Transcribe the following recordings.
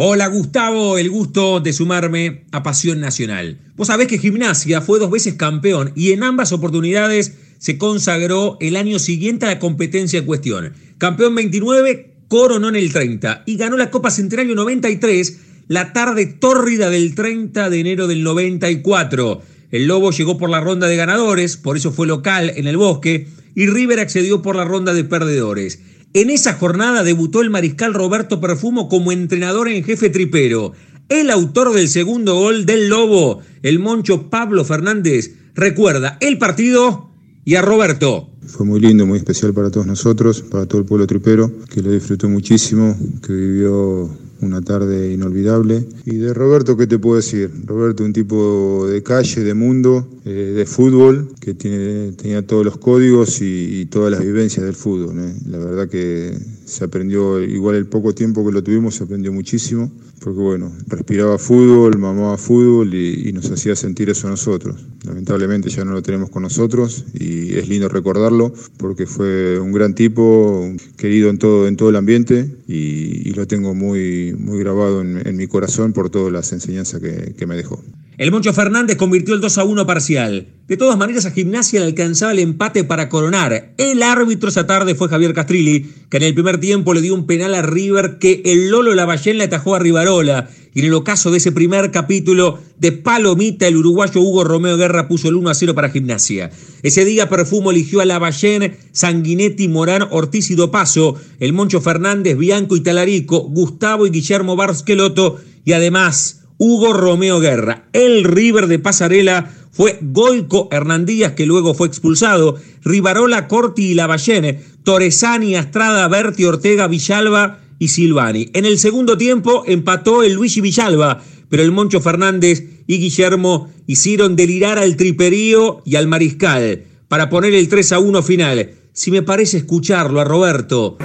Hola Gustavo, el gusto de sumarme a Pasión Nacional. Vos sabés que Gimnasia fue dos veces campeón y en ambas oportunidades se consagró el año siguiente a la competencia en cuestión. Campeón 29, coronó en el 30 y ganó la Copa Centenario 93 la tarde tórrida del 30 de enero del 94. El Lobo llegó por la ronda de ganadores, por eso fue local en el bosque, y River accedió por la ronda de perdedores. En esa jornada debutó el mariscal Roberto Perfumo como entrenador en jefe tripero. El autor del segundo gol del Lobo, el moncho Pablo Fernández, recuerda el partido y a Roberto. Fue muy lindo, muy especial para todos nosotros, para todo el pueblo tripero, que lo disfrutó muchísimo, que vivió una tarde inolvidable. Y de Roberto, ¿qué te puedo decir? Roberto, un tipo de calle, de mundo, eh, de fútbol, que tiene, tenía todos los códigos y, todas las vivencias del fútbol. ¿eh? La verdad que se aprendió, igual el poco tiempo que lo tuvimos, se aprendió muchísimo, porque bueno, respiraba fútbol, mamaba fútbol y, nos hacía sentir eso nosotros. Lamentablemente ya no lo tenemos con nosotros y es lindo recordarlo porque fue un gran tipo, querido en todo, en todo el ambiente y, lo tengo muy, muy grabado en, mi corazón por todas las enseñanzas que me dejó. El Moncho Fernández convirtió el 2 a 1 parcial. De todas maneras, a Gimnasia le alcanzaba el empate para coronar. El árbitro esa tarde fue Javier Castrilli, que en el primer tiempo le dio un penal a River que el Lolo Lavallén le atajó a Rivarola. Y en el ocaso de ese primer capítulo de Palomita, el uruguayo Hugo Romeo Guerra puso el 1 a 0 para Gimnasia. Ese día Perfumo eligió a Lavallén, Sanguinetti, Morán, Ortiz y Dopaso, el Moncho Fernández, Bianco y Talarico, Gustavo y Guillermo Barsqueloto y además Hugo Romeo Guerra. El River de Pasarela fue Goico Hernandías, que luego fue expulsado, Rivarola, Corti y Lavallene, Torresani, Astrada, Berti, Ortega, Villalba y Silvani. En el segundo tiempo empató el Luigi Villalba, pero el Moncho Fernández y Guillermo hicieron delirar al triperío y al mariscal para poner el 3 a 1 final. Si me parece escucharlo a Roberto.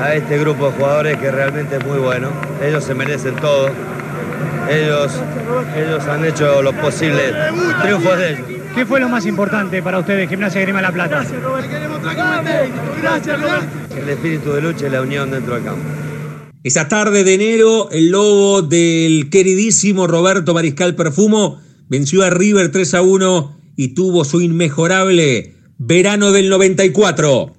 A este grupo de jugadores que realmente es muy bueno, ellos se merecen todo ellos, ellos han hecho lo posible, triunfos de ellos. ¿Qué fue lo más importante para ustedes, Gimnasia Grima La Plata? Gracias, Roberto. Gracias, Roberto. El espíritu de lucha y la unión dentro del campo. Esa tarde de enero, el lobo del queridísimo Roberto Mariscal Perfumo venció a River 3 a 1 y tuvo su inmejorable verano del 94.